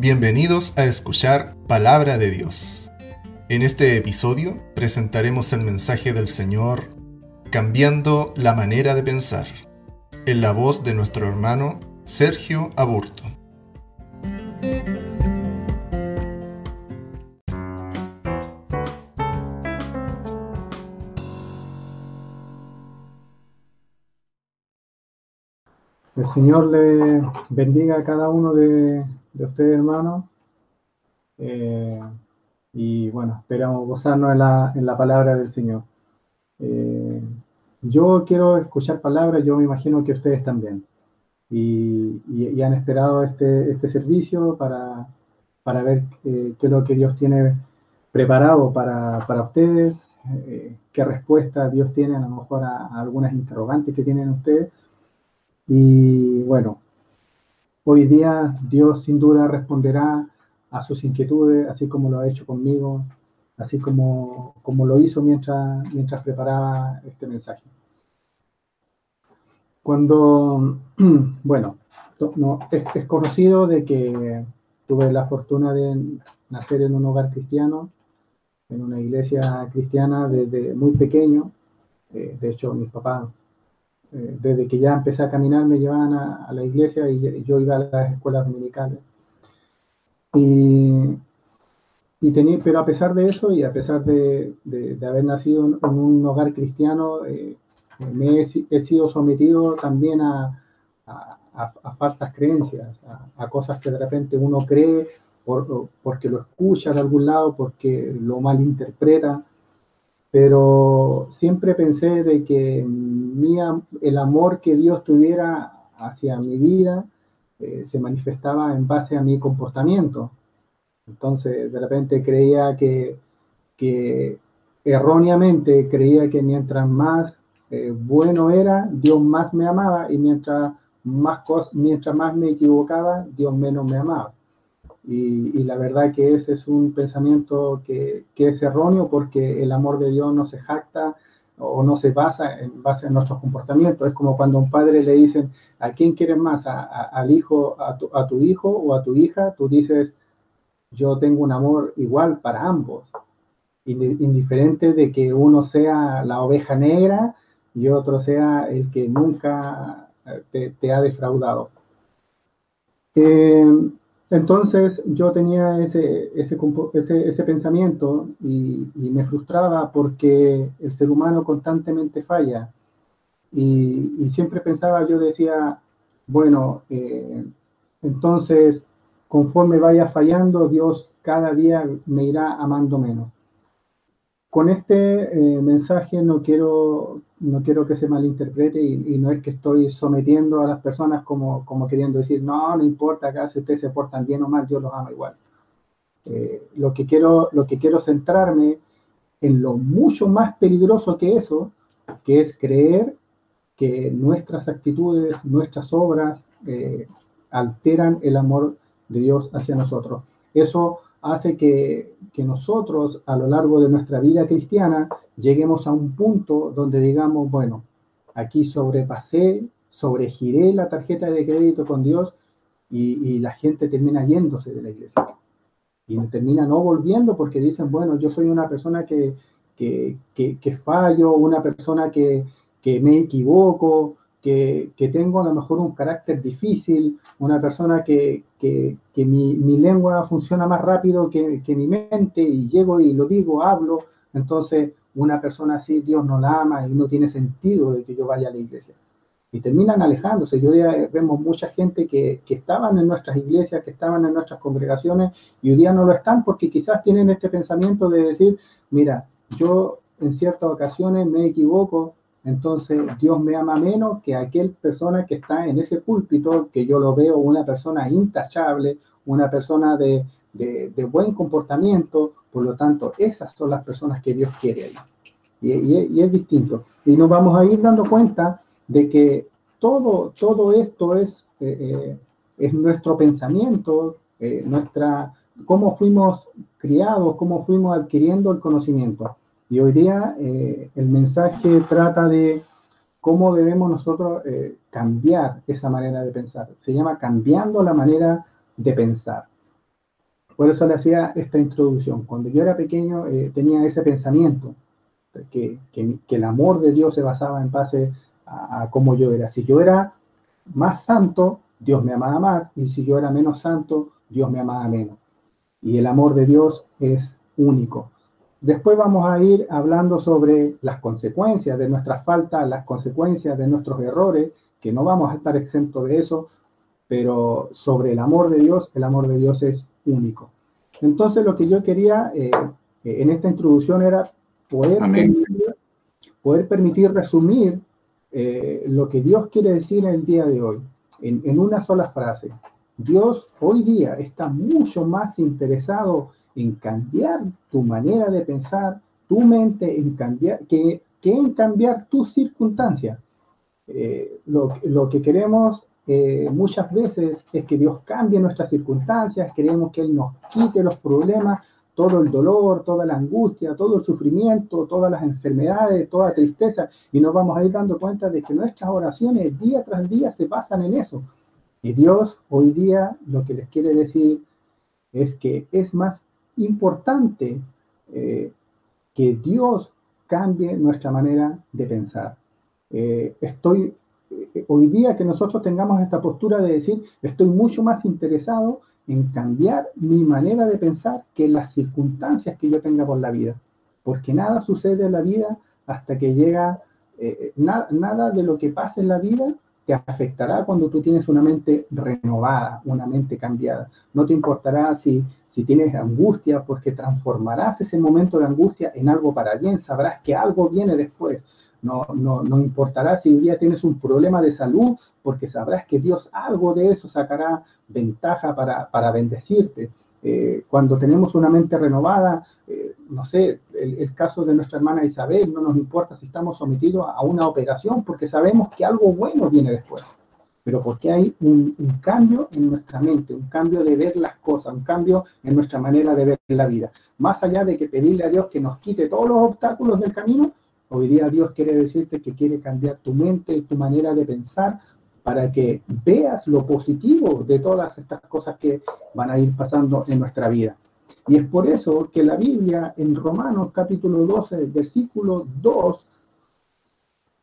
Bienvenidos a escuchar Palabra de Dios. En este episodio presentaremos el mensaje del Señor Cambiando la manera de pensar, en la voz de nuestro hermano Sergio Aburto. El Señor le bendiga a cada uno de, ustedes, hermanos. Eh, y bueno, esperamos gozarnos en la, palabra del Señor. Eh, yo quiero escuchar palabras, yo me imagino que ustedes también. Y, han esperado este, este servicio para, ver eh, qué es lo que Dios tiene preparado para, ustedes, qué respuesta Dios tiene a lo mejor a algunas interrogantes que tienen ustedes y bueno, hoy día Dios sin duda responderá a sus inquietudes, así como lo ha hecho conmigo, así como, como lo hizo mientras, mientras preparaba este mensaje. Cuando, bueno, no, es, conocido de que tuve la fortuna de nacer en un hogar cristiano, en una iglesia cristiana desde muy pequeño. Eh, de hecho, mis papás eh, desde que ya empecé a caminar me llevaban a, la iglesia y yo iba a las escuelas dominicales. Y, y tenía, pero a pesar de eso y a pesar de, de, haber nacido en, un hogar cristiano, eh, me he, sido sometido también a, a, a falsas creencias, a, cosas que de repente uno cree por, porque lo escucha de algún lado, porque lo malinterpreta pero siempre pensé de que el amor que Dios tuviera hacia mi vida eh, se manifestaba en base a mi comportamiento. Entonces, de repente creía que, erróneamente creía que mientras más eh, bueno era, Dios más me amaba y mientras más, mientras más me equivocaba, Dios menos me amaba. Y, la verdad que ese es un pensamiento que, que, es erróneo porque el amor de Dios no se jacta o no se basa en base a nuestros comportamientos. Es como cuando a un padre le dicen, ¿a quién quieres más? ¿A, al hijo, a tu, a tu, hijo o a tu hija? Tú dices, yo tengo un amor igual para ambos, indiferente de que uno sea la oveja negra y otro sea el que nunca te, te ha defraudado. Eh, entonces yo tenía ese, ese, ese, pensamiento y, me frustraba porque el ser humano constantemente falla. Y, siempre pensaba, yo decía, bueno, eh, entonces conforme vaya fallando, Dios cada día me irá amando menos. Con este eh, mensaje no quiero, no quiero que se malinterprete y, no es que estoy sometiendo a las personas como, como queriendo decir, no, no importa acá si ustedes se portan bien o mal, yo los amo igual. Eh, lo, que quiero, lo que quiero centrarme en lo mucho más peligroso que eso, que es creer que nuestras actitudes, nuestras obras eh, alteran el amor de Dios hacia nosotros. Eso hace que, nosotros a lo largo de nuestra vida cristiana lleguemos a un punto donde digamos, bueno, aquí sobrepasé, sobregiré la tarjeta de crédito con Dios y, la gente termina yéndose de la iglesia. Y termina no volviendo porque dicen, bueno, yo soy una persona que, que, fallo, una persona que, que me equivoco, que, tengo a lo mejor un carácter difícil, una persona que, mi, lengua funciona más rápido que, mi mente y llego y lo digo, hablo, entonces una persona así Dios no la ama y no tiene sentido de que yo vaya a la iglesia. Y terminan alejándose. Yo día vemos mucha gente que, que estaban en nuestras iglesias, que estaban en nuestras congregaciones y hoy día no lo están porque quizás tienen este pensamiento de decir, mira, yo en ciertas ocasiones me equivoco, entonces Dios me ama menos que aquel persona que está en ese púlpito, que yo lo veo una persona intachable, una persona de, buen comportamiento, por lo tanto, esas son las personas que Dios quiere ahí. Y, es distinto. Y nos vamos a ir dando cuenta de que todo, todo esto es, eh, eh, es nuestro pensamiento, eh, nuestra, cómo fuimos criados, cómo fuimos adquiriendo el conocimiento. Y hoy día eh, el mensaje trata de cómo debemos nosotros eh, cambiar esa manera de pensar. Se llama cambiando la manera de pensar. Por eso le hacía esta introducción. Cuando yo era pequeño eh, tenía ese pensamiento, que, que, el amor de Dios se basaba en base a, a cómo yo era. Si yo era más santo, Dios me amaba más, y si yo era menos santo, Dios me amaba menos. Y el amor de Dios es único. Después vamos a ir hablando sobre las consecuencias de nuestras faltas, las consecuencias de nuestros errores, que no vamos a estar exentos de eso, pero sobre el amor de Dios, el amor de Dios es único. Entonces lo que yo quería eh, en esta introducción era poder, permitir, poder permitir resumir eh, lo que Dios quiere decir en el día de hoy, en, en una sola frase. Dios hoy día está mucho más interesado en cambiar tu manera de pensar, tu mente, en cambiar, que, que en cambiar tus circunstancias. Eh, lo, lo, que queremos eh, muchas veces es que Dios cambie nuestras circunstancias, queremos que Él nos quite los problemas, todo el dolor, toda la angustia, todo el sufrimiento, todas las enfermedades, toda tristeza, y nos vamos a ir dando cuenta de que nuestras oraciones día tras día se basan en eso. Y Dios hoy día lo que les quiere decir es que es más importante eh, que Dios cambie nuestra manera de pensar. Eh, estoy, eh, hoy día que nosotros tengamos esta postura de decir, estoy mucho más interesado en cambiar mi manera de pensar que las circunstancias que yo tenga por la vida. Porque nada sucede en la vida hasta que llega, nada de lo que pasa en la vida te afectará cuando tú tienes una mente renovada, una mente cambiada. No te importará si, si tienes angustia, porque transformarás ese momento de angustia en algo para bien, sabrás que algo viene después. No, no, no importará si hoy día tienes un problema de salud, porque sabrás que Dios algo de eso sacará ventaja para, para bendecirte. Eh, cuando tenemos una mente renovada, eh, no sé, el, caso de nuestra hermana Isabel, no nos importa si estamos sometidos a una operación porque sabemos que algo bueno viene después, pero porque hay un, cambio en nuestra mente, un cambio de ver las cosas, un cambio en nuestra manera de ver la vida. Más allá de que pedirle a Dios que nos quite todos los obstáculos del camino, hoy día Dios quiere decirte que quiere cambiar tu mente y tu manera de pensar para que veas lo positivo de todas estas cosas que van a ir pasando en nuestra vida. Y es por eso que la Biblia en Romanos capítulo 12, versículo 2,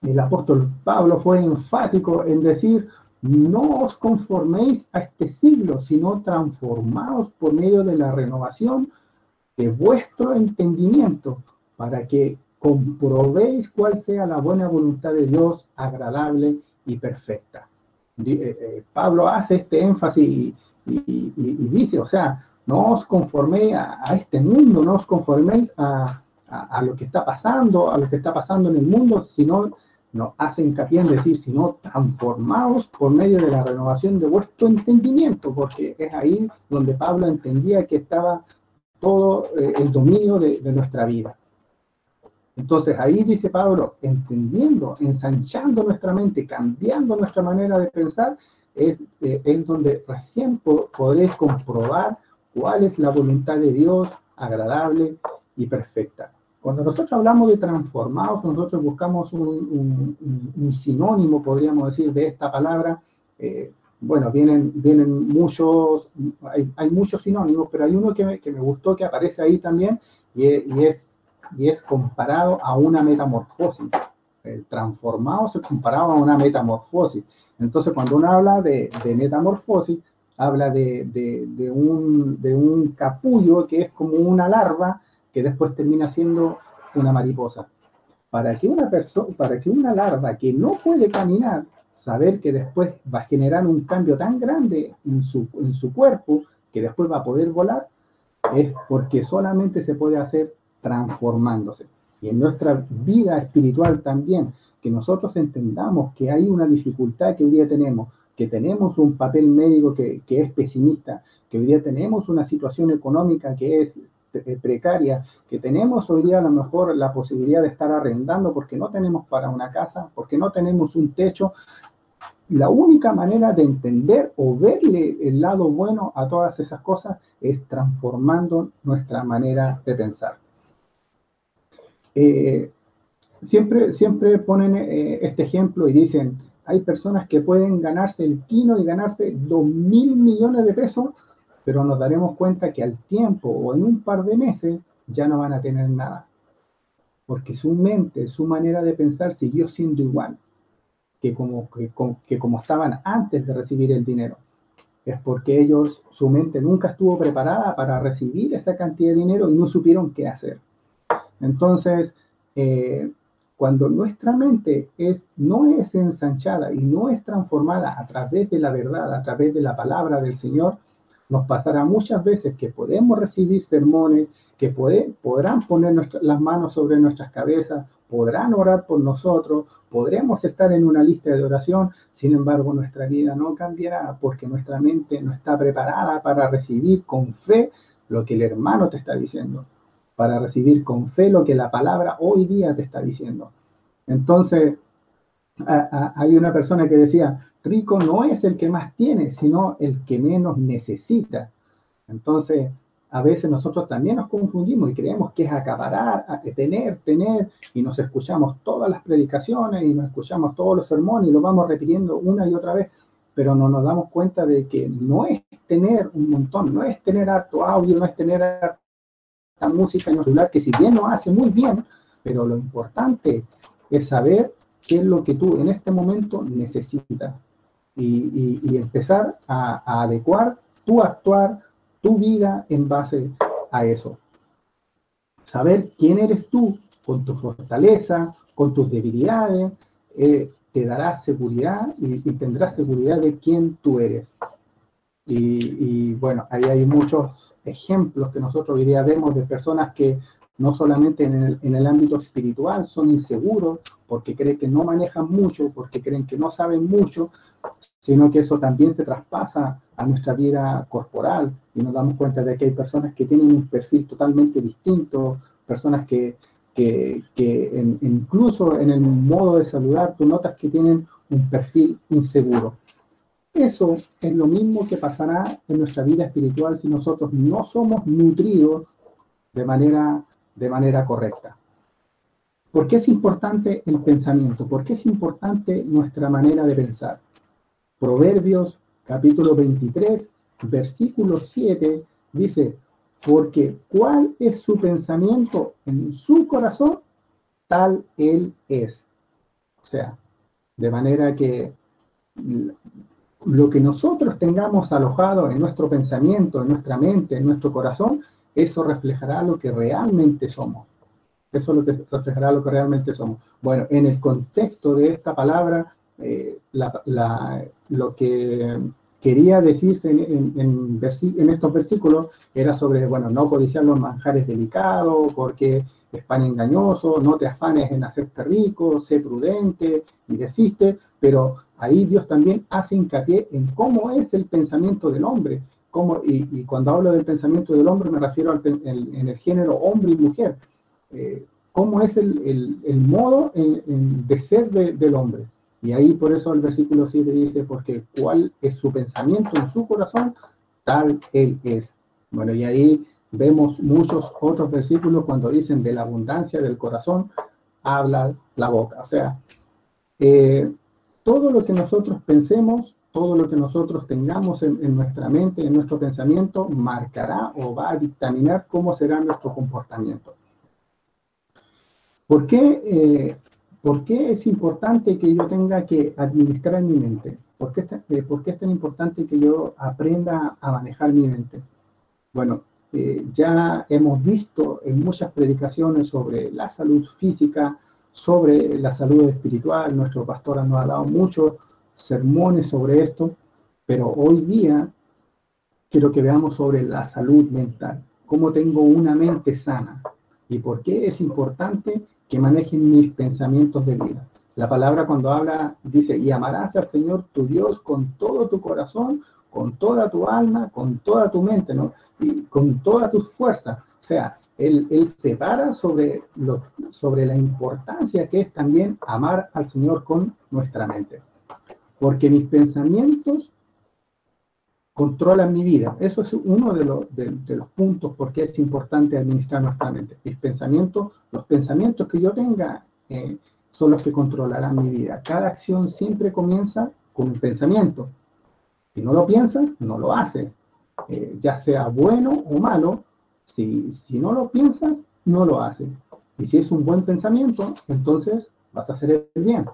el apóstol Pablo fue enfático en decir, no os conforméis a este siglo, sino transformaos por medio de la renovación de vuestro entendimiento, para que comprobéis cuál sea la buena voluntad de Dios, agradable y perfecta. Eh, eh, Pablo hace este énfasis y, dice, o sea, no os conforméis a, este mundo, no os conforméis a, lo que está pasando, a lo que está pasando en el mundo, sino no hace hincapié en decir, sino transformaos por medio de la renovación de vuestro entendimiento, porque es ahí donde Pablo entendía que estaba todo eh, el dominio de nuestra vida. Entonces ahí dice Pablo, entendiendo, ensanchando nuestra mente, cambiando nuestra manera de pensar, es, eh, donde recién podréis comprobar cuál es la voluntad de Dios agradable y perfecta. Cuando nosotros hablamos de transformados, nosotros buscamos un, sinónimo, podríamos decir, de esta palabra. Eh, bueno, vienen, vienen muchos, hay, muchos sinónimos, pero hay uno que me, que me, gustó que aparece ahí también y es y es comparado a una metamorfosis. El transformado se comparado a una metamorfosis. Entonces, cuando uno habla de, metamorfosis, habla de, un, capullo que es como una larva que después termina siendo una mariposa. Para que una persona, para que una larva que no puede caminar, saber que después va a generar un cambio tan grande en su cuerpo que después va a poder volar, es porque solamente se puede hacer transformándose. Y en nuestra vida espiritual también, que nosotros entendamos que hay una dificultad que hoy día tenemos, que tenemos un papel médico que, que es pesimista, que hoy día tenemos una situación económica que es eh, precaria, que tenemos hoy día a lo mejor la posibilidad de estar arrendando porque no tenemos para una casa, porque no tenemos un techo. La única manera de entender o verle el lado bueno a todas esas cosas es transformando nuestra manera de pensar. Eh, siempre, siempre ponen eh, este ejemplo y dicen, hay personas que pueden ganarse el kino y ganarse dos mil millones de pesos pero nos daremos cuenta que al tiempo o en un par de meses ya no van a tener nada, porque su mente, su manera de pensar siguió siendo igual que como, que, como estaban antes de recibir el dinero. Es porque ellos, su mente nunca estuvo preparada para recibir esa cantidad de dinero y no supieron qué hacer. Entonces, eh, cuando nuestra mente es, no es ensanchada y no es transformada a través de la verdad, a través de la palabra del Señor, nos pasará muchas veces que podemos recibir sermones, que podrán poner las manos sobre nuestras cabezas, podrán orar por nosotros, podremos estar en una lista de oración, sin embargo nuestra vida no cambiará porque nuestra mente no está preparada para recibir con fe lo que el hermano te está diciendo, para recibir con fe lo que la palabra hoy día te está diciendo. Entonces, hay una persona que decía, rico no es el que más tiene, sino el que menos necesita. Entonces, a veces nosotros también nos confundimos y creemos que es acaparar, tener, tener, y nos escuchamos todas las predicaciones y nos escuchamos todos los sermones y lo vamos repitiendo una y otra vez, pero no nos damos cuenta de que no es tener un montón, no es tener harto audio, no es tener harta música en el celular, que si bien lo hace muy bien, pero lo importante es saber qué es lo que tú en este momento necesitas y, empezar a, adecuar tu actuar, tu vida en base a eso. Saber quién eres tú con tu fortaleza, con tus debilidades, eh, te dará seguridad y, tendrás seguridad de quién tú eres. Y, bueno, ahí hay muchos ejemplos que nosotros hoy día vemos de personas que no solamente en el, en el, ámbito espiritual son inseguros porque creen que no manejan mucho, porque creen que no saben mucho, sino que eso también se traspasa a nuestra vida corporal y nos damos cuenta de que hay personas que tienen un perfil totalmente distinto, personas que, que, que incluso en el modo de saludar tú notas que tienen un perfil inseguro. Eso es lo mismo que pasará en nuestra vida espiritual si nosotros no somos nutridos de manera, de manera correcta. ¿Por qué es importante el pensamiento? ¿Por qué es importante nuestra manera de pensar? Proverbios capítulo 23, versículo 7 dice, porque cuál es su pensamiento en su corazón, tal él es. O sea, de manera que lo que nosotros tengamos alojado en nuestro pensamiento, en nuestra mente, en nuestro corazón, eso reflejará lo que realmente somos. Eso es lo que reflejará lo que realmente somos. Bueno, en el contexto de esta palabra, eh, lo que quería decirse en, en, estos versículos era sobre, bueno, no codiciar los manjares delicados, porque es pan engañoso, no te afanes en hacerte rico, sé prudente y desiste, pero ahí Dios también hace hincapié en cómo es el pensamiento del hombre. Cómo, y, cuando hablo del pensamiento del hombre me refiero al, en el género hombre y mujer. Eh, cómo es el, el, modo de ser del hombre. Y ahí por eso el versículo 7 dice, porque cuál es su pensamiento en su corazón, tal él es. Bueno, y ahí vemos muchos otros versículos cuando dicen de la abundancia del corazón, habla la boca. O sea, eh, todo lo que nosotros pensemos, todo lo que nosotros tengamos en, nuestra mente, en nuestro pensamiento, marcará o va a dictaminar cómo será nuestro comportamiento. ¿Por qué eh, ¿Por qué es importante que yo tenga que administrar mi mente? ¿Por qué, eh, es, tan importante que yo aprenda a manejar mi mente? Bueno, eh, ya hemos visto en muchas predicaciones sobre la salud física, sobre la salud espiritual, nuestro pastor nos ha dado muchos sermones sobre esto, pero hoy día quiero que veamos sobre la salud mental, cómo tengo una mente sana y por qué es importante que manejen mis pensamientos de vida. La palabra cuando habla dice, y amarás al Señor tu Dios con todo tu corazón, con toda tu alma, con toda tu mente, ¿no? Y con todas tus fuerzas. O sea, él, él sobre, lo, sobre la importancia que es también amar al Señor con nuestra mente. Porque mis pensamientos controlan mi vida. Eso es uno de, los, de, los puntos por qué es importante administrar nuestra mente. Mis pensamientos, los pensamientos que yo tenga eh, son los que controlarán mi vida. Cada acción siempre comienza con un pensamiento. Si no lo piensas, no lo haces. eh, ya sea bueno o malo, si, no lo piensas, no lo haces. Y si es un buen pensamiento, entonces vas a hacer el bien.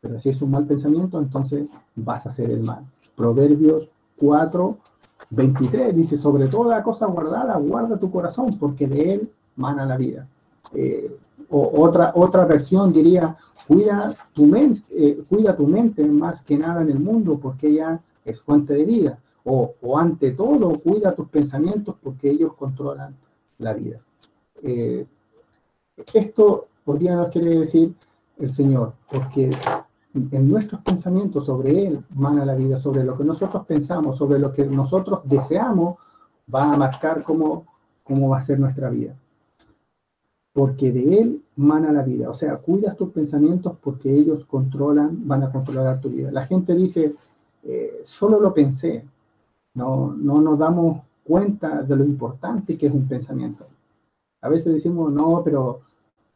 Pero si es un mal pensamiento, entonces vas a hacer el mal. Proverbios 4, 23 dice, sobre toda cosa guardada, guarda tu corazón, porque de él mana la vida. Eh, o otra, otra versión diría, cuida tu, mente, eh, cuida tu mente más que nada en el mundo, porque ella es fuente de vida. O, ante todo, cuida tus pensamientos, porque ellos controlan la vida. Eh, esto por día nos quiere decir el Señor, porque en nuestros pensamientos sobre Él mana la vida, sobre lo que nosotros pensamos, sobre lo que nosotros deseamos, va a marcar cómo, cómo va a ser nuestra vida. Porque de Él mana la vida. O sea, cuidas tus pensamientos porque ellos controlan, van a controlar tu vida. La gente dice, eh, solo lo pensé. No, no nos damos cuenta de lo importante que es un pensamiento. A veces decimos, no, pero,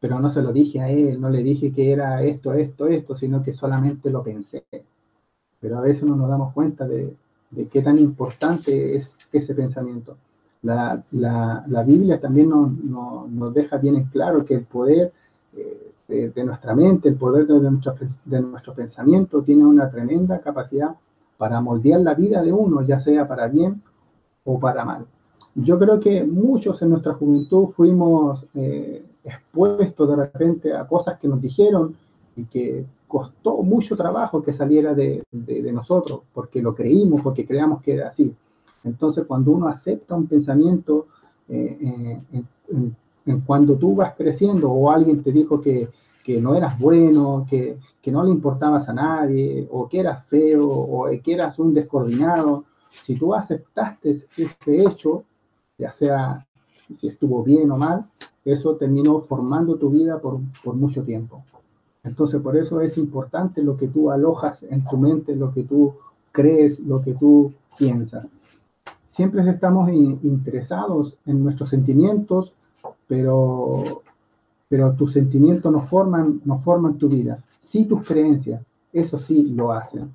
pero no se lo dije a él, no le dije que era esto, esto, esto, sino que solamente lo pensé. Pero a veces no nos damos cuenta de, qué tan importante es ese pensamiento. La, Biblia también nos, deja bien en claro que el poder eh, de, nuestra mente, el poder de nuestro, de nuestro pensamiento tiene una tremenda capacidad para moldear la vida de uno, ya sea para bien o para mal. Yo creo que muchos en nuestra juventud fuimos eh, expuestos de repente a cosas que nos dijeron y que costó mucho trabajo que saliera de, nosotros, porque lo creímos, porque creíamos que era así. Entonces, cuando uno acepta un pensamiento, eh, eh, cuando tú vas creciendo o alguien te dijo que, que no eras bueno, que, que, no le importabas a nadie, o que eras feo, o que eras un descoordinado, si tú aceptaste ese hecho, ya sea si estuvo bien o mal, eso terminó formando tu vida por, mucho tiempo. Entonces, por eso es importante lo que tú alojas en tu mente, lo que tú crees, lo que tú piensas. Siempre estamos interesados en nuestros sentimientos, pero, pero tus sentimientos no forman, no forman tu vida. Sí tus creencias, eso sí lo hacen.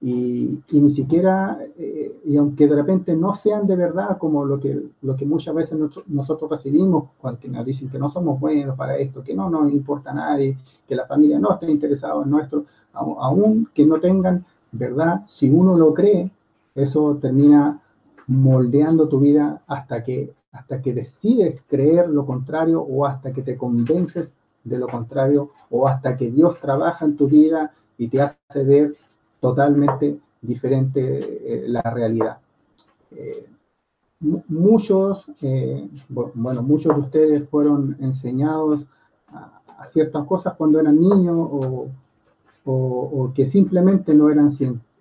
Y, ni siquiera, eh, y aunque de repente no sean de verdad como lo que, lo que muchas veces nosotros, recibimos, cuando nos dicen que no somos buenos para esto, que no nos importa a nadie, que la familia no esté interesada en nuestro, aún que no tengan verdad, si uno lo cree, eso termina moldeando tu vida hasta que, hasta que decides creer lo contrario o hasta que te convences de lo contrario o hasta que Dios trabaja en tu vida y te hace ver totalmente diferente eh, la realidad. Eh, muchos, eh, bueno, muchos de ustedes fueron enseñados a, ciertas cosas cuando eran niños o, o, que simplemente no eran,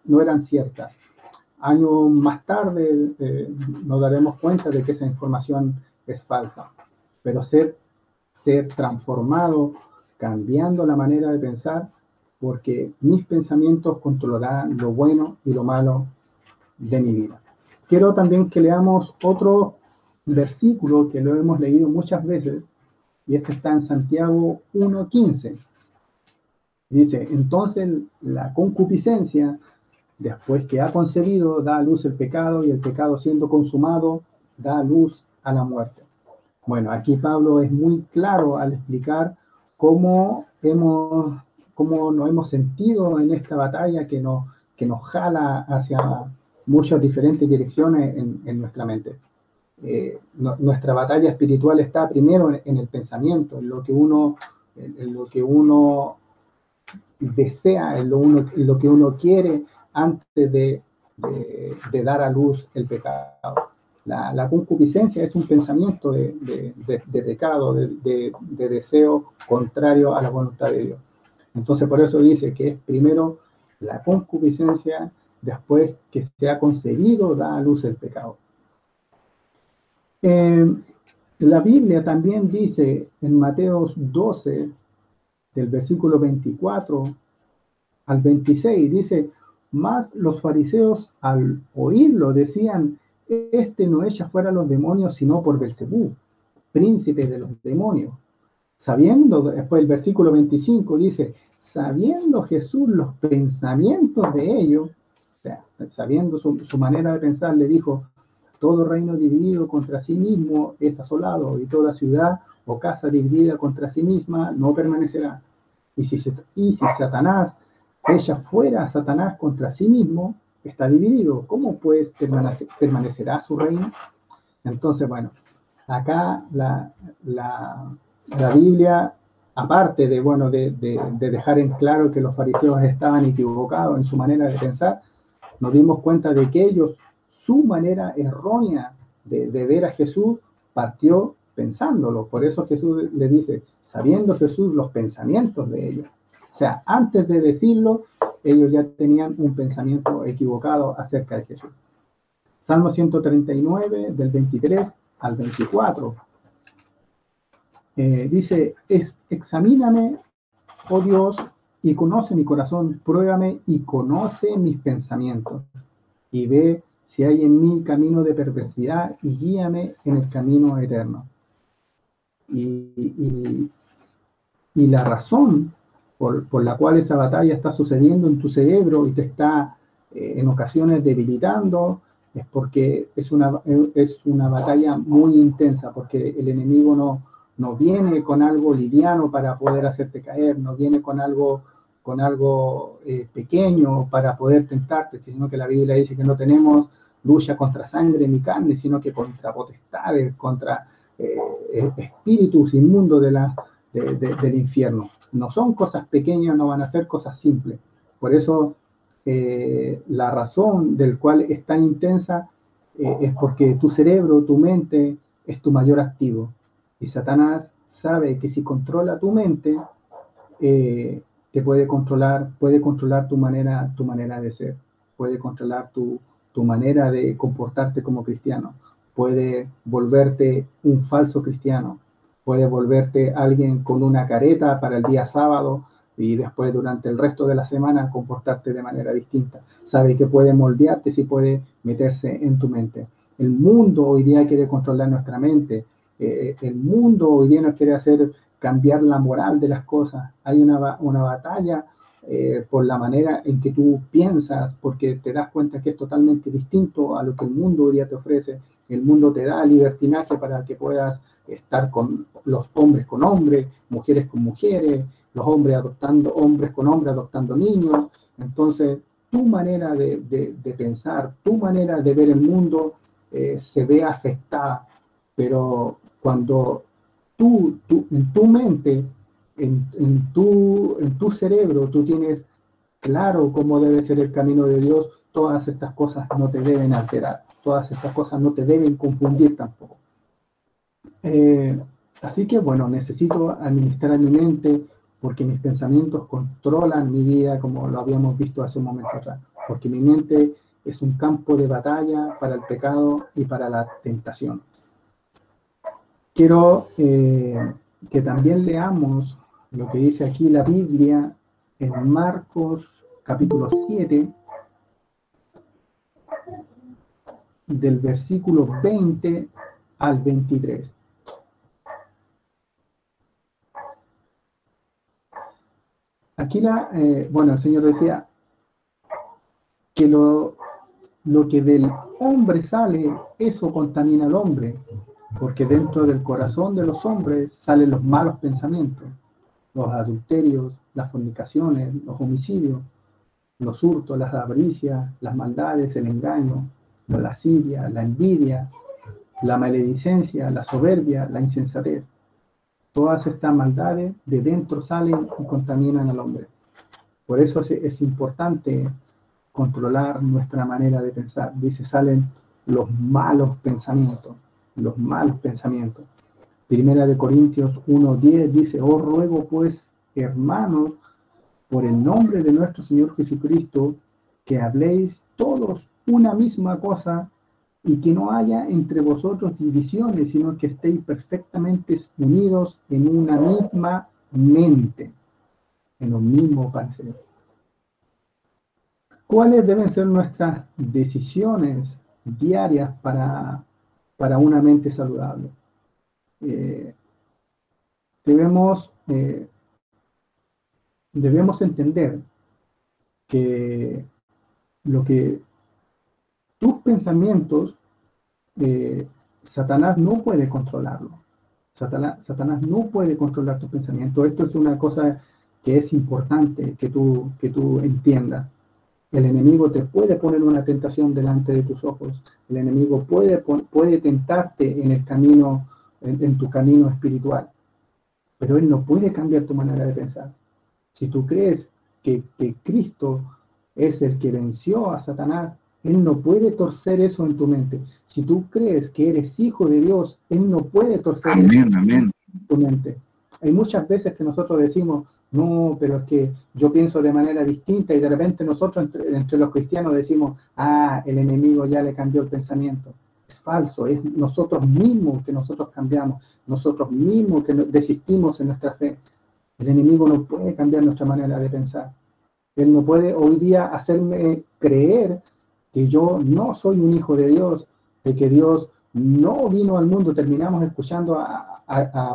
no eran ciertas. Años más tarde nos daremos cuenta de que esa información es falsa, pero ser, ser transformado, cambiando la manera de pensar, porque mis pensamientos controlarán lo bueno y lo malo de mi vida. Quiero también que leamos otro versículo que lo hemos leído muchas veces, y este está en Santiago 1.15. Dice, entonces la concupiscencia, después que ha concebido, da a luz el pecado, y el pecado siendo consumado, da a luz a la muerte. Bueno, aquí Pablo es muy claro al explicar cómo hemos cómo nos hemos sentido en esta batalla que nos, que nos jala hacia muchas diferentes direcciones en, nuestra mente. Eh, nuestra batalla espiritual está primero en, el pensamiento, en lo que uno, en, lo que uno desea, en lo, uno, lo que uno quiere antes de, dar a luz el pecado. La, concupiscencia es un pensamiento de, de pecado, de, deseo contrario a la voluntad de Dios. Entonces, por eso dice que es primero la concupiscencia, después que se ha concebido, da a luz el pecado. Eh, la Biblia también dice en Mateos 12, del versículo 24 al 26, dice, más los fariseos al oírlo decían, este no echa fuera los demonios sino por Belcebú, príncipe de los demonios sabiendo, después el versículo 25 dice, sabiendo Jesús los pensamientos de ellos, o sea, sabiendo su, manera de pensar, le dijo, Todo reino dividido contra sí mismo es asolado, y toda ciudad o casa dividida contra sí misma no permanecerá. Y y si Satanás echa fuera Satanás contra sí mismo, está dividido. ¿Cómo pues permanecerá su reino? Entonces, bueno, acá la, la, Biblia, aparte de, bueno, de, de, dejar en claro que los fariseos estaban equivocados en su manera de pensar, nos dimos cuenta de que ellos, su manera errónea de, ver a Jesús, partió pensándolo. Por eso Jesús le dice, sabiendo Jesús los pensamientos de ellos. O sea, antes de decirlo, ellos ya tenían un pensamiento equivocado acerca de Jesús. Salmo 139, del 23 al 24. Eh, dice, es, examíname, oh Dios, y conoce mi corazón, pruébame y conoce mis pensamientos, y ve si hay en mí camino de perversidad y guíame en el camino eterno. Y, y, la razón por, por, la cual esa batalla está sucediendo en tu cerebro y te está eh, en ocasiones debilitando, es porque es una, es una batalla muy intensa, porque el enemigo no, no viene con algo liviano para poder hacerte caer, no viene con algo, con algo eh, pequeño para poder tentarte, sino que la Biblia dice que no tenemos lucha contra sangre ni carne, sino que contra potestades, contra eh, espíritus inmundos de la, del infierno. No son cosas pequeñas, no van a ser cosas simples. Por eso eh, la razón del cual es tan intensa eh, es porque tu cerebro, tu mente, es tu mayor activo. Y Satanás sabe que si controla tu mente, eh, te puede controlar, puede controlar tu manera, tu manera de ser, puede controlar tu, tu manera de comportarte como cristiano, puede volverte un falso cristiano, puede volverte alguien con una careta para el día sábado, y después durante el resto de la semana comportarte de manera distinta. Sabe que puede moldearte si puede meterse en tu mente. El mundo hoy día quiere controlar nuestra mente. Eh, el mundo hoy día nos quiere hacer cambiar la moral de las cosas. Hay una, una batalla eh, por la manera en que tú piensas, porque te das cuenta que es totalmente distinto a lo que el mundo hoy día te ofrece. El mundo te da libertinaje para que puedas estar con los hombres con hombres, mujeres con mujeres, los hombres adoptando, hombres con hombres adoptando niños. Entonces, tu manera de, pensar, tu manera de ver el mundo eh, se ve afectada, pero cuando tú, tú en tu mente, en, en, tu, en tu cerebro, tú tienes claro cómo debe ser el camino de Dios, todas estas cosas no te deben alterar, todas estas cosas no te deben confundir tampoco. Eh, así que bueno, necesito administrar mi mente, porque mis pensamientos controlan mi vida, como lo habíamos visto hace un momento atrás, porque mi mente es un campo de batalla para el pecado y para la tentación. Quiero eh, que también leamos lo que dice aquí la Biblia en Marcos capítulo 7, del versículo 20 al 23. Aquí la, eh, bueno, el Señor decía que lo, lo que del hombre sale, eso contamina al hombre, porque dentro del corazón de los hombres salen los malos pensamientos, los adulterios, las fornicaciones, los homicidios, los hurtos, las avaricias, las maldades, el engaño, la lascivia, la envidia, la maledicencia, la soberbia, la insensatez. Todas estas maldades de dentro salen y contaminan al hombre. Por eso es, importante controlar nuestra manera de pensar. Dice, salen los malos pensamientos, los malos pensamientos. Primera de Corintios 1.10 dice, os ruego pues, hermanos, por el nombre de nuestro Señor Jesucristo, que habléis todos una misma cosa y que no haya entre vosotros divisiones, sino que estéis perfectamente unidos en una misma mente, en un mismo parecer. ¿Cuáles deben ser nuestras decisiones diarias para, para una mente saludable? Eh, debemos, eh, debemos entender que lo que tus pensamientos eh, Satanás no puede controlarlo. Satanás, Satanás no puede controlar tus pensamientos. Esto es una cosa que es importante que tú, que tú entiendas. El enemigo te puede poner una tentación delante de tus ojos. El enemigo puede, puede tentarte en el camino, en, tu camino espiritual. Pero él no puede cambiar tu manera de pensar. Si tú crees que, que Cristo es el que venció a Satanás, él no puede torcer eso en tu mente. Si tú crees que eres hijo de Dios, Él no puede torcer eso en tu mente. Hay muchas veces que nosotros decimos, no, pero es que yo pienso de manera distinta y de repente nosotros entre, los cristianos decimos, ah, el enemigo ya le cambió el pensamiento. Es falso, es nosotros mismos que nosotros cambiamos, nosotros mismos que desistimos en nuestra fe. El enemigo no puede cambiar nuestra manera de pensar. Él no puede hoy día hacerme creer que yo no soy un hijo de Dios, de que Dios no vino al mundo. Terminamos escuchando a,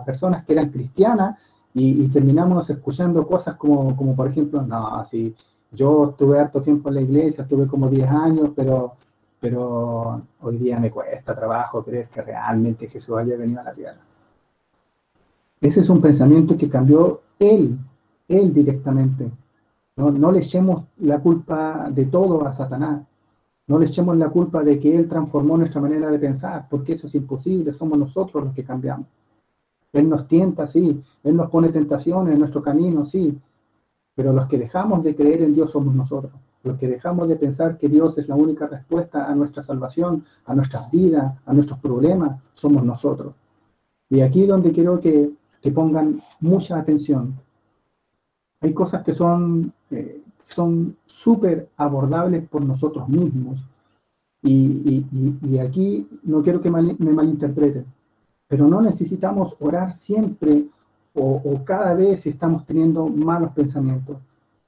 personas que eran cristianas y, terminamos escuchando cosas como, como, por ejemplo, no, así, yo estuve harto tiempo en la iglesia, estuve como 10 años, pero, pero hoy día me cuesta trabajo creer que realmente Jesús haya venido a la tierra. Ese es un pensamiento que cambió él, él directamente. No, no le echemos la culpa de todo a Satanás. No le echemos la culpa de que Él transformó nuestra manera de pensar, porque eso es imposible, somos nosotros los que cambiamos. Él nos tienta, sí, Él nos pone tentaciones en nuestro camino, sí, pero los que dejamos de creer en Dios somos nosotros. Los que dejamos de pensar que Dios es la única respuesta a nuestra salvación, a nuestras vidas, a nuestros problemas, somos nosotros. Y aquí donde quiero que, pongan mucha atención. Hay cosas que son eh, súper abordables por nosotros mismos. Y, aquí no quiero que me malinterpreten, pero no necesitamos orar siempre o, cada vez si estamos teniendo malos pensamientos.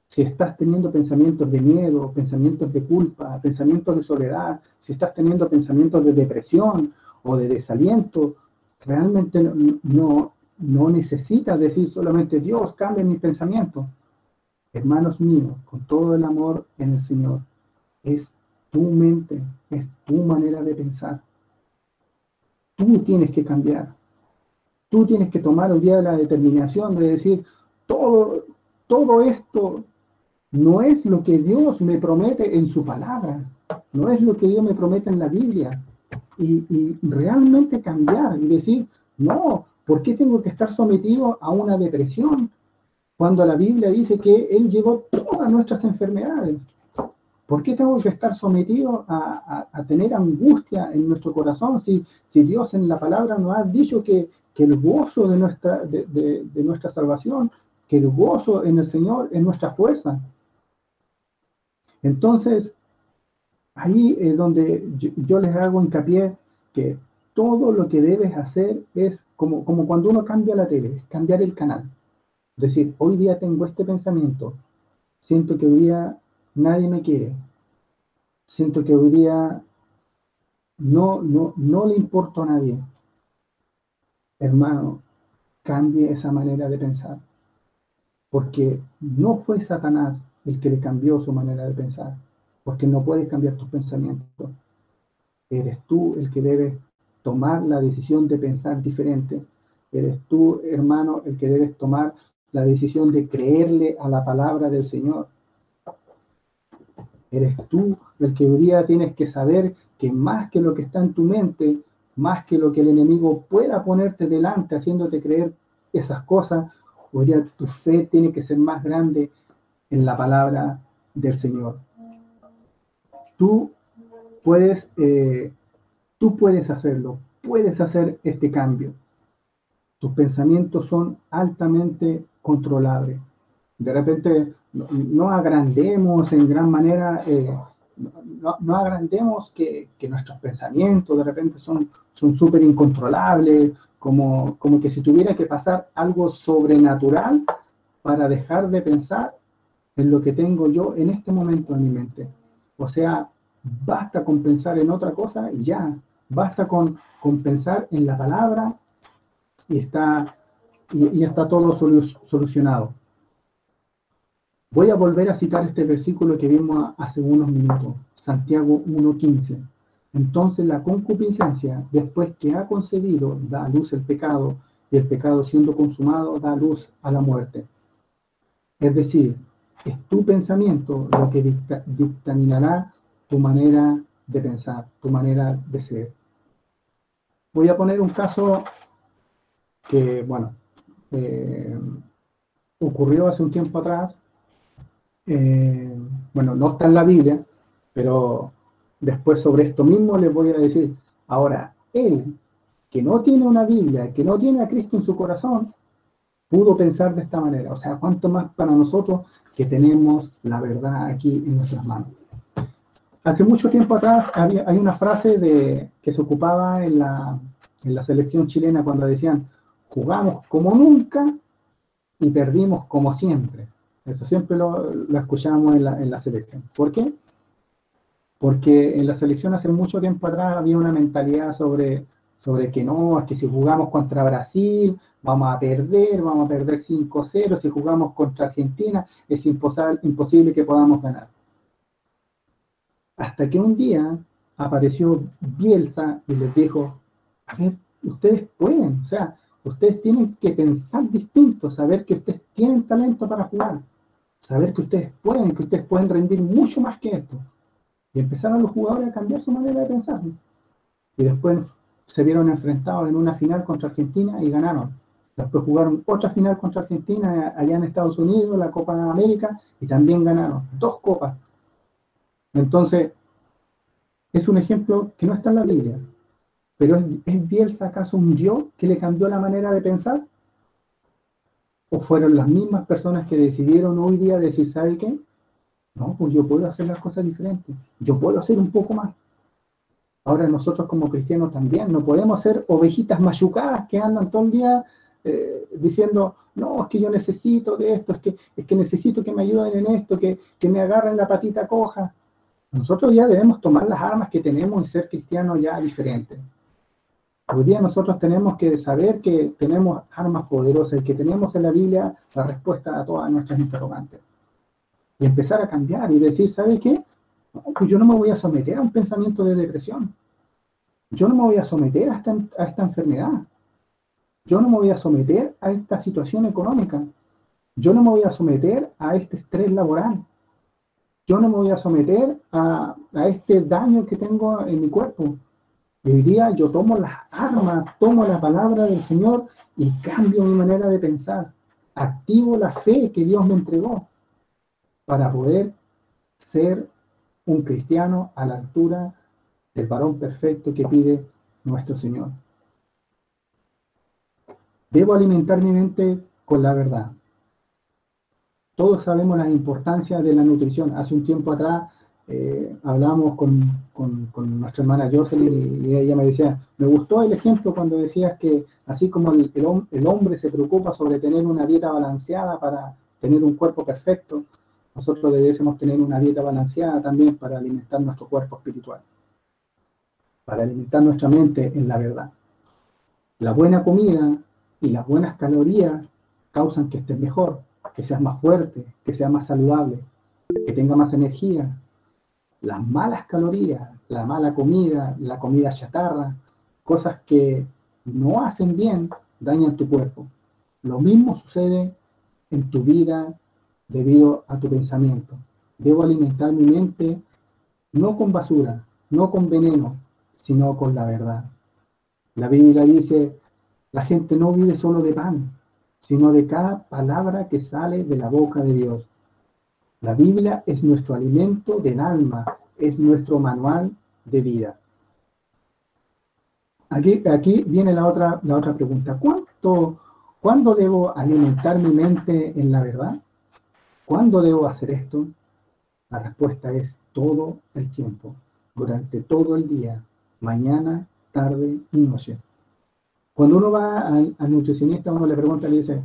Si estás teniendo pensamientos de miedo, pensamientos de culpa, pensamientos de soledad, si estás teniendo pensamientos de depresión o de desaliento, realmente no, no, necesitas decir solamente Dios, cambia mi pensamiento hermanos míos, con todo el amor en el Señor, es tu mente, es tu manera de pensar. Tú tienes que cambiar. Tú tienes que tomar el día de la determinación de decir, todo, todo esto no es lo que Dios me promete en su palabra, no es lo que Dios me promete en la Biblia. Y, realmente cambiar y decir, no, ¿por qué tengo que estar sometido a una depresión? cuando la Biblia dice que Él llevó todas nuestras enfermedades. ¿Por qué tengo que estar sometido a, tener angustia en nuestro corazón si, Dios en la palabra nos ha dicho que, el gozo de nuestra, de, nuestra salvación, que el gozo en el Señor es nuestra fuerza? Entonces, ahí es donde yo, les hago hincapié que todo lo que debes hacer es como, como cuando uno cambia la tele, es cambiar el canal. Es decir, hoy día tengo este pensamiento, siento que hoy día nadie me quiere, siento que hoy día no, no, no le importo a nadie. Hermano, cambie esa manera de pensar, porque no fue Satanás el que le cambió su manera de pensar, porque no puedes cambiar tus pensamientos. Eres tú el que debe tomar la decisión de pensar diferente. Eres tú, hermano, el que debes tomar la decisión de creerle a la palabra del Señor. Eres tú el que hoy día tienes que saber que más que lo que está en tu mente, más que lo que el enemigo pueda ponerte delante haciéndote creer esas cosas, hoy día tu fe tiene que ser más grande en la palabra del Señor. Tú puedes, eh, tú puedes hacerlo, puedes hacer este cambio. Tus pensamientos son altamente controlable. De repente no, agrandemos en gran manera, eh, no, agrandemos que, nuestros pensamientos de repente son súper incontrolables, como, como que si tuviera que pasar algo sobrenatural para dejar de pensar en lo que tengo yo en este momento en mi mente. O sea, basta con pensar en otra cosa y ya, basta con, con pensar en la palabra y está y, está todo solucionado. Voy a volver a citar este versículo que vimos hace unos minutos, Santiago 1.15. entonces la concupiscencia, después que ha concebido, da luz el pecado, y el pecado siendo consumado da luz a la muerte. Es decir, es tu pensamiento lo que dictaminará tu manera de pensar, tu manera de ser. Voy a poner un caso que, bueno, eh, ocurrió hace un tiempo atrás. Eh, bueno, no está en la Biblia, pero después sobre esto mismo les voy a decir. Ahora, él, que no tiene una Biblia, que no tiene a Cristo en su corazón, pudo pensar de esta manera. O sea, cuánto más para nosotros que tenemos la verdad aquí en nuestras manos. Hace mucho tiempo atrás había, hay una frase de, que se ocupaba en la, en la selección chilena cuando decían, jugamos como nunca y perdimos como siempre. Eso siempre lo, lo escuchamos en la, en la, selección. ¿Por qué? Porque en la selección hace mucho tiempo atrás había una mentalidad sobre, sobre que no, es que si jugamos contra Brasil vamos a perder, vamos a perder 5-0, si jugamos contra Argentina es imposible, que podamos ganar. Hasta que un día apareció Bielsa y les dijo, a ver, ustedes pueden, o sea, Ustedes tienen que pensar distinto, saber que ustedes tienen talento para jugar, saber que ustedes pueden, que ustedes pueden rendir mucho más que esto. Y empezaron los jugadores a cambiar su manera de pensar. Y después se vieron enfrentados en una final contra Argentina y ganaron. Después jugaron otra final contra Argentina allá en Estados Unidos, la Copa de América, y también ganaron. Dos copas. Entonces, es un ejemplo que no está en la Biblia, ¿Pero es, Bielsa acaso un Dios que le cambió la manera de pensar? ¿O fueron las mismas personas que decidieron hoy día decir, ¿sabe qué? No, pues yo puedo hacer las cosas diferentes. Yo puedo hacer un poco más. Ahora nosotros como cristianos también no podemos ser ovejitas machucadas que andan todo el día eh, diciendo, no, es que yo necesito de esto, es que, es que necesito que me ayuden en esto, que, que me agarren la patita coja. Nosotros ya debemos tomar las armas que tenemos y ser cristianos ya diferentes. Hoy día nosotros tenemos que saber que tenemos armas poderosas y que tenemos en la Biblia la respuesta a todas nuestras interrogantes. Y empezar a cambiar y decir, ¿sabe qué? Pues yo no me voy a someter a un pensamiento de depresión. Yo no me voy a someter a esta, a esta enfermedad. Yo no me voy a someter a esta situación económica. Yo no me voy a someter a este estrés laboral. Yo no me voy a someter a, a este daño que tengo en mi cuerpo hoy día yo tomo las armas, tomo la palabra del Señor y cambio mi manera de pensar. Activo la fe que Dios me entregó para poder ser un cristiano a la altura del varón perfecto que pide nuestro Señor. Debo alimentar mi mente con la verdad. Todos sabemos la importancia de la nutrición. Hace un tiempo atrás eh, hablábamos con, con, nuestra hermana Jocelyn y, ella me decía, me gustó el ejemplo cuando decías que así como el, el, hombre se preocupa sobre tener una dieta balanceada para tener un cuerpo perfecto, nosotros debiésemos tener una dieta balanceada también para alimentar nuestro cuerpo espiritual, para alimentar nuestra mente en la verdad. La buena comida y las buenas calorías causan que estés mejor, que seas más fuerte, que seas más saludable, que tenga más energía, las malas calorías, la mala comida, la comida chatarra, cosas que no hacen bien, dañan tu cuerpo. Lo mismo sucede en tu vida debido a tu pensamiento. Debo alimentar mi mente no con basura, no con veneno, sino con la verdad. La Biblia dice, la gente no vive solo de pan, sino de cada palabra que sale de la boca de Dios. La Biblia es nuestro alimento del alma, es nuestro manual de vida. Aquí, aquí viene la otra, la otra pregunta. ¿Cuánto, ¿Cuándo debo alimentar mi mente en la verdad? ¿Cuándo debo hacer esto? La respuesta es todo el tiempo, durante todo el día, mañana, tarde y noche. Cuando uno va al, al nutricionista, uno le pregunta, le dice,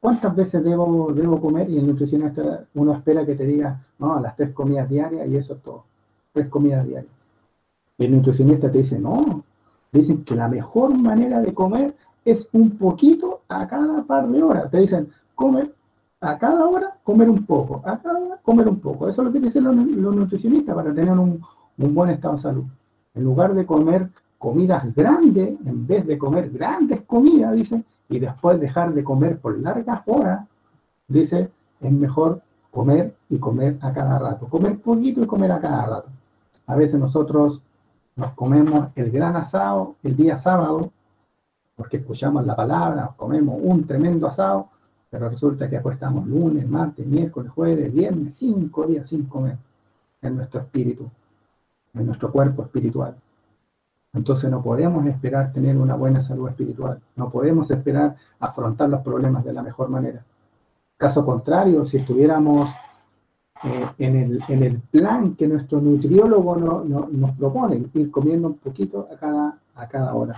¿Cuántas veces debo, debo comer? Y el nutricionista, uno espera que te diga, no, a las tres comidas diarias y eso es todo. Tres comidas diarias. Y el nutricionista te dice, no. Dicen que la mejor manera de comer es un poquito a cada par de horas. Te dicen, comer a cada hora, comer un poco. A cada hora, comer un poco. Eso es lo que dicen los, nutricionistas para tener un, un buen estado de salud. En lugar de comer comidas grandes, en vez de comer grandes comidas, dice, y después dejar de comer por largas horas, dice, es mejor comer y comer a cada rato. Comer poquito y comer a cada rato. A veces nosotros nos comemos el gran asado el día sábado, porque escuchamos la palabra, comemos un tremendo asado, pero resulta que después estamos lunes, martes, miércoles, jueves, viernes, cinco días sin comer en nuestro espíritu, en nuestro cuerpo espiritual. Entonces no podemos esperar tener una buena salud espiritual, no podemos esperar afrontar los problemas de la mejor manera. Caso contrario, si estuviéramos eh, en, el, en, el, plan que nuestro nutriólogo nos propone, ir comiendo un poquito a cada, a cada hora.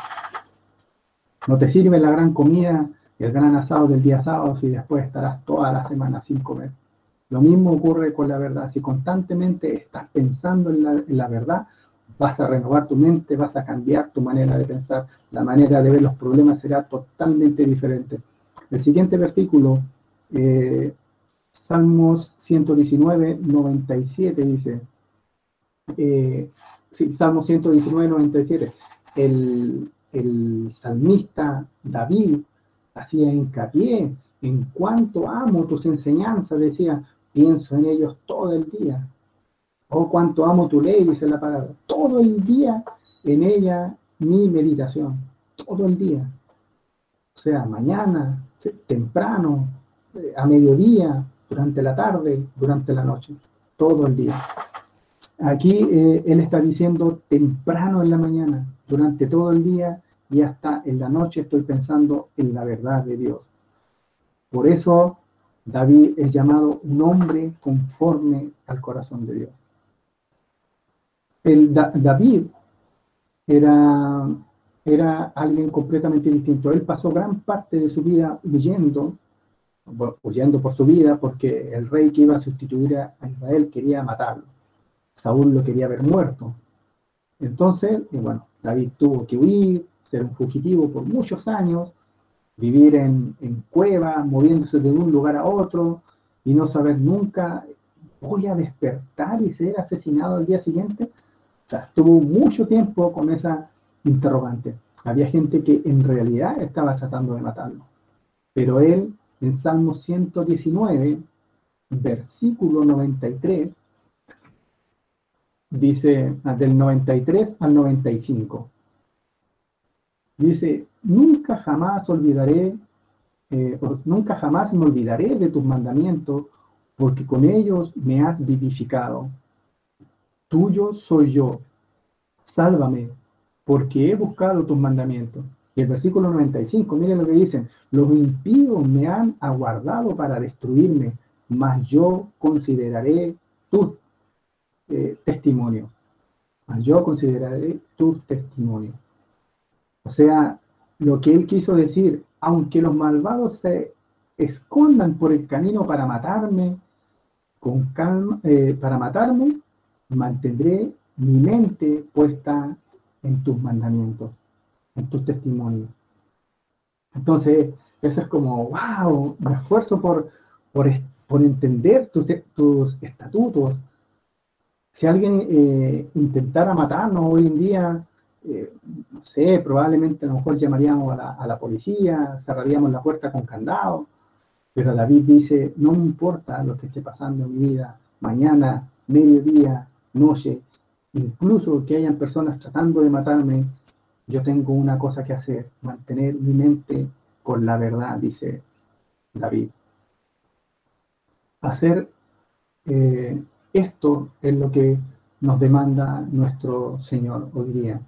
No te sirve la gran comida, el gran asado del día sábado si después estarás toda la semana sin comer. Lo mismo ocurre con la verdad. Si constantemente estás pensando en la, verdad, vas a renovar tu mente, vas a cambiar tu manera de pensar, la manera de ver los problemas será totalmente diferente. El siguiente versículo, eh, Salmos 119, 97 dice, eh, sí, Salmos 119, 97, el, el salmista David hacía hincapié en cuánto amo tus enseñanzas, decía, pienso en ellos todo el día. Oh, cuánto amo tu ley, dice la palabra. Todo el día en ella mi meditación. Todo el día. O sea, mañana, temprano, eh, a mediodía, durante la tarde, durante la noche. Todo el día. Aquí eh, él está diciendo temprano en la mañana, durante todo el día y hasta en la noche estoy pensando en la verdad de Dios. Por eso David es llamado un hombre conforme al corazón de Dios. El David era, era alguien completamente distinto. Él pasó gran parte de su vida huyendo, huyendo por su vida, porque el rey que iba a sustituir a Israel quería matarlo. Saúl lo quería ver muerto. Entonces, bueno, David tuvo que huir, ser un fugitivo por muchos años, vivir en, en cuevas, moviéndose de un lugar a otro y no saber nunca, voy a despertar y ser asesinado al día siguiente sea, estuvo mucho tiempo con esa interrogante. Había gente que en realidad estaba tratando de matarlo. Pero él, en Salmo 119, versículo 93, dice, del 93 al 95, dice, nunca jamás olvidaré, eh, nunca jamás me olvidaré de tus mandamientos, porque con ellos me has vivificado tuyo soy yo, sálvame, porque he buscado tus mandamientos. Y el versículo 95, miren lo que dicen, los impíos me han aguardado para destruirme, mas yo consideraré tu eh, testimonio. Mas yo consideraré tu testimonio. O sea, lo que él quiso decir, aunque los malvados se escondan por el camino para matarme, con calma, eh, para matarme, mantendré mi mente puesta en tus mandamientos, en tus testimonios. Entonces, eso es como, wow, me esfuerzo por, por, por entender tus, tus, estatutos. Si alguien eh, intentara matarnos hoy en día, eh, no sé, probablemente a lo mejor llamaríamos a la, policía, cerraríamos la puerta con candado, pero David dice, no me importa lo que esté pasando en mi vida, mañana, mediodía, noche, incluso que hayan personas tratando de matarme, yo tengo una cosa que hacer, mantener mi mente con la verdad, dice David. Hacer eh, esto es lo que nos demanda nuestro Señor hoy día.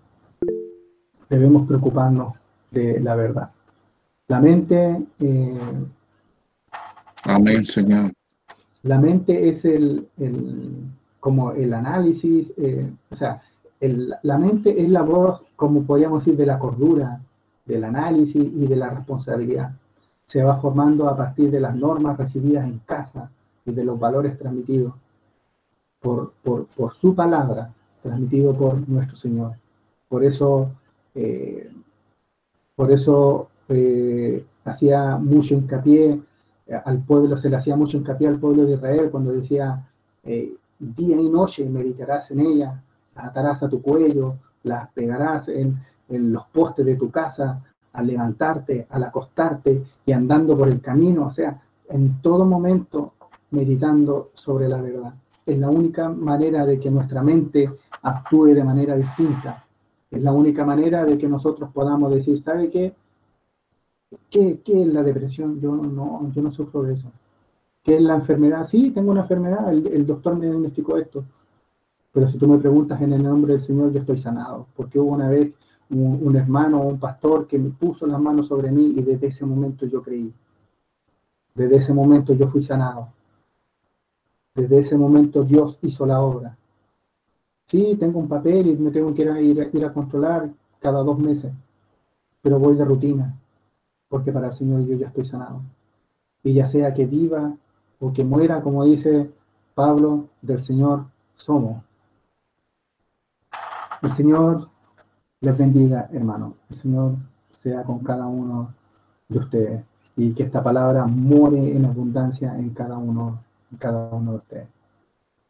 Debemos preocuparnos de la verdad. La mente... Eh, Amén, Señor. La mente es el, el como el análisis, eh, o sea, la mente es la voz, como podríamos decir, de la cordura, del análisis y de la responsabilidad. Se va formando a partir de las normas recibidas en casa y de los valores transmitidos por, por, su palabra, transmitido por nuestro Señor. Por eso, eh, por eso eh, hacía mucho hincapié al pueblo, se le hacía mucho hincapié al pueblo de Israel cuando decía, día y noche meditarás en ella, atarás a tu cuello, las pegarás en, en los postes de tu casa, al levantarte, al acostarte y andando por el camino, o sea, en todo momento meditando sobre la verdad. Es la única manera de que nuestra mente actúe de manera distinta. Es la única manera de que nosotros podamos decir, ¿sabe qué? ¿Qué, qué es la depresión? Yo no, yo no sufro de eso. ¿Qué es la enfermedad? Sí, tengo una enfermedad, el, doctor me diagnosticó esto. Pero si tú me preguntas en el nombre del Señor, yo estoy sanado. Porque hubo una vez un, un hermano o un pastor que me puso las manos sobre mí y desde ese momento yo creí. Desde ese momento yo fui sanado. Desde ese momento Dios hizo la obra. Sí, tengo un papel y me tengo que ir a, ir, a controlar cada dos meses, pero voy de rutina, porque para el Señor yo ya estoy sanado. Y ya sea que viva o que muera, como dice Pablo, del Señor somos. El Señor les bendiga, hermano. El Señor sea con cada uno de ustedes y que esta palabra more en abundancia en cada uno, en cada uno de ustedes.